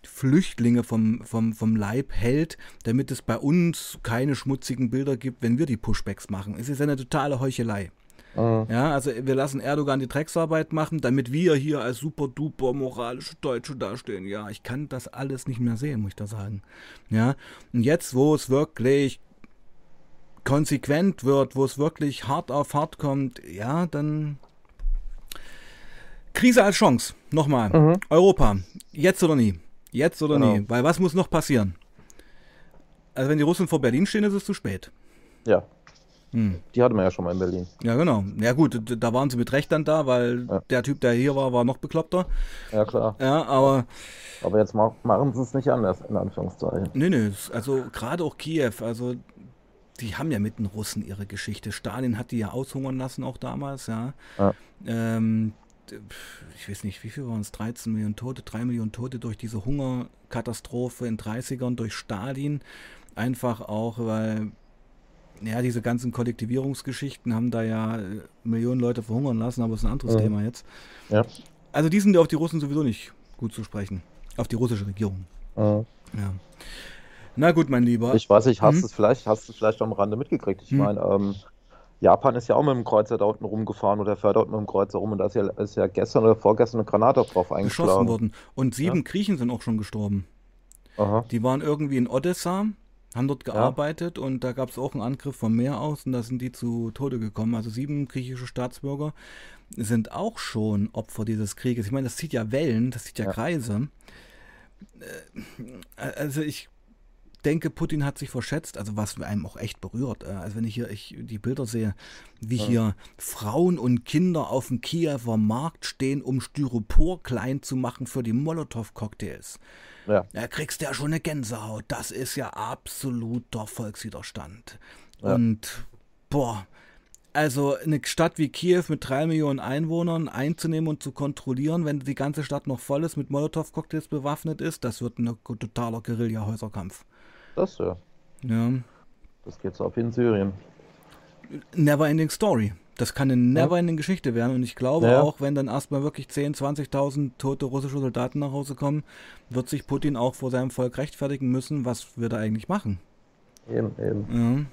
Flüchtlinge vom, vom, vom Leib hält, damit es bei uns keine schmutzigen Bilder gibt, wenn wir die Pushbacks machen. Es ist eine totale Heuchelei. Mhm. Ja, also wir lassen Erdogan die Drecksarbeit machen, damit wir hier als super duper moralische Deutsche dastehen. Ja, ich kann das alles nicht mehr sehen, muss ich da sagen. Ja, und jetzt, wo es wirklich konsequent wird, wo es wirklich hart auf hart kommt, ja, dann Krise als Chance. Nochmal. Mhm. Europa. Jetzt oder nie. Jetzt oder genau. nie. Weil was muss noch passieren? Also wenn die Russen vor Berlin stehen, ist es zu spät. Ja. Hm. Die hatten wir ja schon mal in Berlin. Ja, genau. Ja gut, da waren sie mit Recht dann da, weil ja. der Typ, der hier war, war noch bekloppter. Ja, klar. Ja, aber... Aber jetzt machen sie es nicht anders, in Anführungszeichen. Nee, nee, also gerade auch Kiew, also die haben ja mit den Russen ihre Geschichte. Stalin hat die ja aushungern lassen, auch damals, ja. ja. Ähm, ich weiß nicht, wie viel waren es? 13 Millionen Tote, 3 Millionen Tote durch diese Hungerkatastrophe in 30ern, durch Stalin. Einfach auch, weil ja, diese ganzen Kollektivierungsgeschichten haben da ja äh, Millionen Leute verhungern lassen, aber das ist ein anderes mhm. Thema jetzt. Ja. Also die sind auf die Russen sowieso nicht gut zu sprechen. Auf die russische Regierung. Mhm. Ja. Na gut, mein Lieber. Ich weiß nicht, hast hm? es vielleicht, hast es vielleicht am Rande mitgekriegt? Ich hm? meine, ähm, Japan ist ja auch mit dem Kreuzer da unten rumgefahren oder fährt dort mit dem Kreuzer rum und da ist ja, ist ja gestern oder vorgestern eine Granate drauf eingeschlagen. Geschossen worden. Und sieben ja. Griechen sind auch schon gestorben. Aha. Die waren irgendwie in Odessa, haben dort gearbeitet ja. und da gab es auch einen Angriff vom Meer aus und da sind die zu Tode gekommen. Also sieben griechische Staatsbürger sind auch schon Opfer dieses Krieges. Ich meine, das zieht ja Wellen, das zieht ja, ja. Kreise. Äh, also ich denke, Putin hat sich verschätzt, also was einem auch echt berührt. Äh, also wenn ich hier ich die Bilder sehe, wie ja. hier Frauen und Kinder auf dem Kiewer Markt stehen, um Styropor klein zu machen für die Molotow-Cocktails. Ja. Da kriegst du ja schon eine Gänsehaut. Das ist ja absoluter Volkswiderstand. Ja. Und boah, also eine Stadt wie Kiew mit drei Millionen Einwohnern einzunehmen und zu kontrollieren, wenn die ganze Stadt noch voll ist, mit Molotow-Cocktails bewaffnet ist, das wird ein totaler Guerilla-Häuserkampf. Das ja. Ja. Das geht so ab in Syrien. Never Ending Story. Das kann eine Never-Ending Geschichte werden. Und ich glaube ja. auch, wenn dann erstmal wirklich 10.000, 20.000 tote russische Soldaten nach Hause kommen, wird sich Putin auch vor seinem Volk rechtfertigen müssen, was wir da eigentlich machen. Eben, eben. Ja.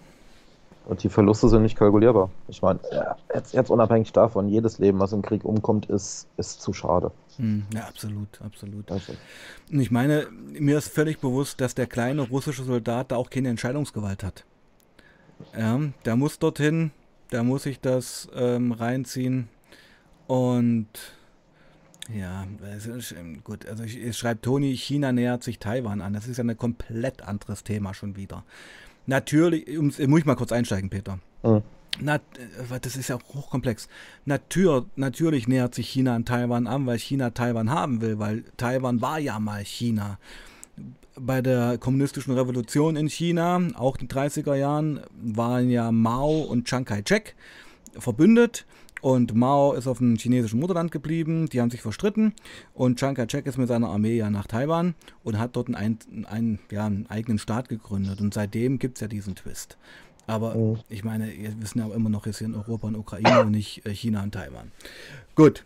Und die Verluste sind nicht kalkulierbar. Ich meine, jetzt, jetzt, unabhängig davon, jedes Leben, was im Krieg umkommt, ist, ist zu schade. Hm, ja, absolut, absolut. Also. Und ich meine, mir ist völlig bewusst, dass der kleine russische Soldat da auch keine Entscheidungsgewalt hat. Ja, der muss dorthin, der muss sich das ähm, reinziehen und ja, gut, also ich, ich schreibe Toni, China nähert sich Taiwan an. Das ist ja ein komplett anderes Thema schon wieder. Natürlich, muss ich mal kurz einsteigen, Peter. Mhm. Na, äh, das ist ja hochkomplex. Natür, natürlich nähert sich China an Taiwan an, weil China Taiwan haben will, weil Taiwan war ja mal China. Bei der kommunistischen Revolution in China, auch in den 30er Jahren, waren ja Mao und Chiang Kai-shek verbündet und Mao ist auf dem chinesischen Mutterland geblieben, die haben sich verstritten und Chiang Kai-shek ist mit seiner Armee ja nach Taiwan und hat dort einen, einen, ja, einen eigenen Staat gegründet. Und seitdem gibt es ja diesen Twist. Aber mhm. ich meine, wir wissen ja immer noch, ist hier in Europa und Ukraine und nicht äh, China und Taiwan. Gut.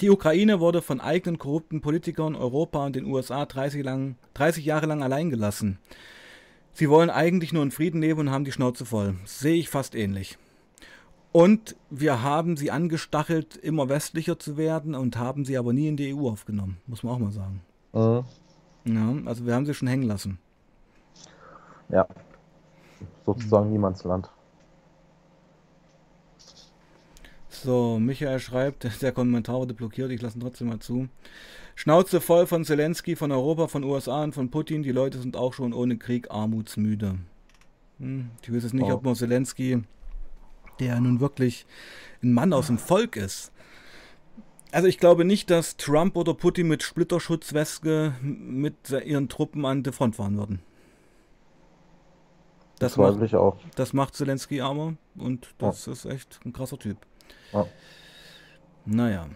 Die Ukraine wurde von eigenen korrupten Politikern Europa und den USA 30, lang, 30 Jahre lang allein gelassen. Sie wollen eigentlich nur in Frieden leben und haben die Schnauze voll. Sehe ich fast ähnlich. Und wir haben sie angestachelt, immer westlicher zu werden und haben sie aber nie in die EU aufgenommen, muss man auch mal sagen. Mhm. Ja, also wir haben sie schon hängen lassen. Ja, sozusagen mhm. Niemandsland. So, Michael schreibt, [laughs] der Kommentar wurde blockiert, ich lasse ihn trotzdem mal zu. Schnauze voll von Zelensky, von Europa, von USA und von Putin. Die Leute sind auch schon ohne Krieg armutsmüde. Hm, ich weiß es nicht, oh. ob man Zelensky der nun wirklich ein Mann aus dem Volk ist. Also ich glaube nicht, dass Trump oder Putin mit Splitterschutzweste mit ihren Truppen an der Front fahren würden. Das, das macht, ich auch. Das macht Zelensky armer und das ja. ist echt ein krasser Typ. Ja. Naja.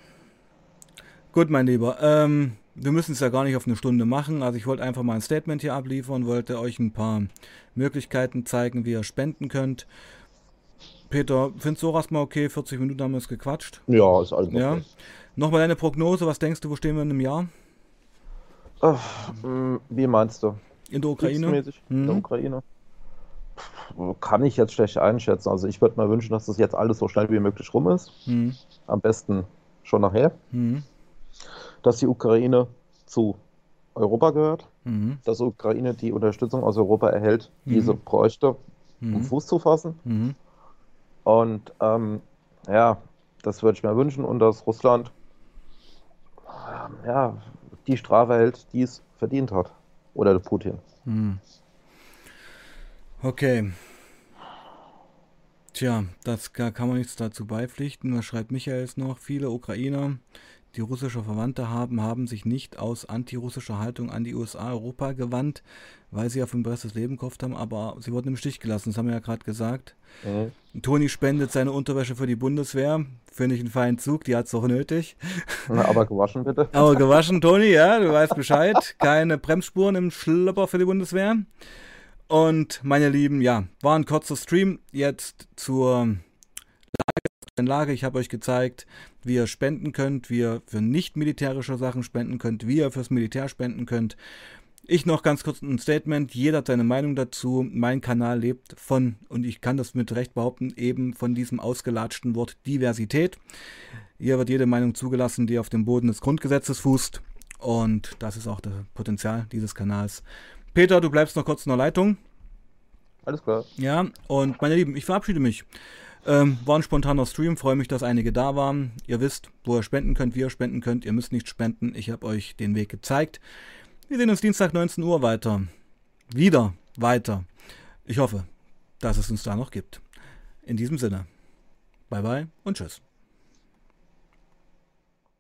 Gut, mein Lieber. Ähm, wir müssen es ja gar nicht auf eine Stunde machen. Also ich wollte einfach mal ein Statement hier abliefern, wollte euch ein paar Möglichkeiten zeigen, wie ihr spenden könnt. Peter, findest du auch erstmal okay? 40 Minuten haben wir es gequatscht. Ja, ist alles ja. Nochmal deine Prognose, was denkst du, wo stehen wir in einem Jahr? Ach, hm, wie meinst du? In der Ukraine? Hm. In der mhm. Ukraine. Kann ich jetzt schlecht einschätzen. Also ich würde mir wünschen, dass das jetzt alles so schnell wie möglich rum ist. Hm. Am besten schon nachher. Hm. Dass die Ukraine zu Europa gehört. Mhm. Dass die Ukraine die Unterstützung aus Europa erhält, die sie bräuchte, um Fuß zu fassen. Und ähm, ja, das würde ich mir wünschen und dass Russland ähm, ja, die Strafe hält, die es verdient hat. Oder der Putin. Okay. Tja, das kann man nichts dazu beipflichten. Was schreibt Michael noch? Viele Ukrainer die russische Verwandte haben, haben sich nicht aus antirussischer Haltung an die USA, Europa gewandt, weil sie auf ein besseres Leben gehofft haben, aber sie wurden im Stich gelassen, das haben wir ja gerade gesagt. Mhm. Toni spendet seine Unterwäsche für die Bundeswehr, finde ich einen feinen Zug, die hat es auch nötig. Na, aber gewaschen bitte. aber gewaschen, Toni, ja, du weißt Bescheid. Keine Bremsspuren im Schlüpper für die Bundeswehr. Und meine Lieben, ja, war ein kurzer Stream jetzt zur Lage. Ich habe euch gezeigt, wie ihr spenden könnt, wie ihr für nicht militärische Sachen spenden könnt, wie ihr fürs Militär spenden könnt. Ich noch ganz kurz ein Statement. Jeder hat seine Meinung dazu. Mein Kanal lebt von, und ich kann das mit Recht behaupten, eben von diesem ausgelatschten Wort Diversität. Hier wird jede Meinung zugelassen, die auf dem Boden des Grundgesetzes fußt. Und das ist auch das Potenzial dieses Kanals. Peter, du bleibst noch kurz in der Leitung. Alles klar. Ja, und meine Lieben, ich verabschiede mich. Ähm, war ein spontaner Stream, freue mich, dass einige da waren. Ihr wisst, wo ihr spenden könnt, wie ihr spenden könnt. Ihr müsst nicht spenden, ich habe euch den Weg gezeigt. Wir sehen uns Dienstag 19 Uhr weiter. Wieder weiter. Ich hoffe, dass es uns da noch gibt. In diesem Sinne, bye bye und tschüss.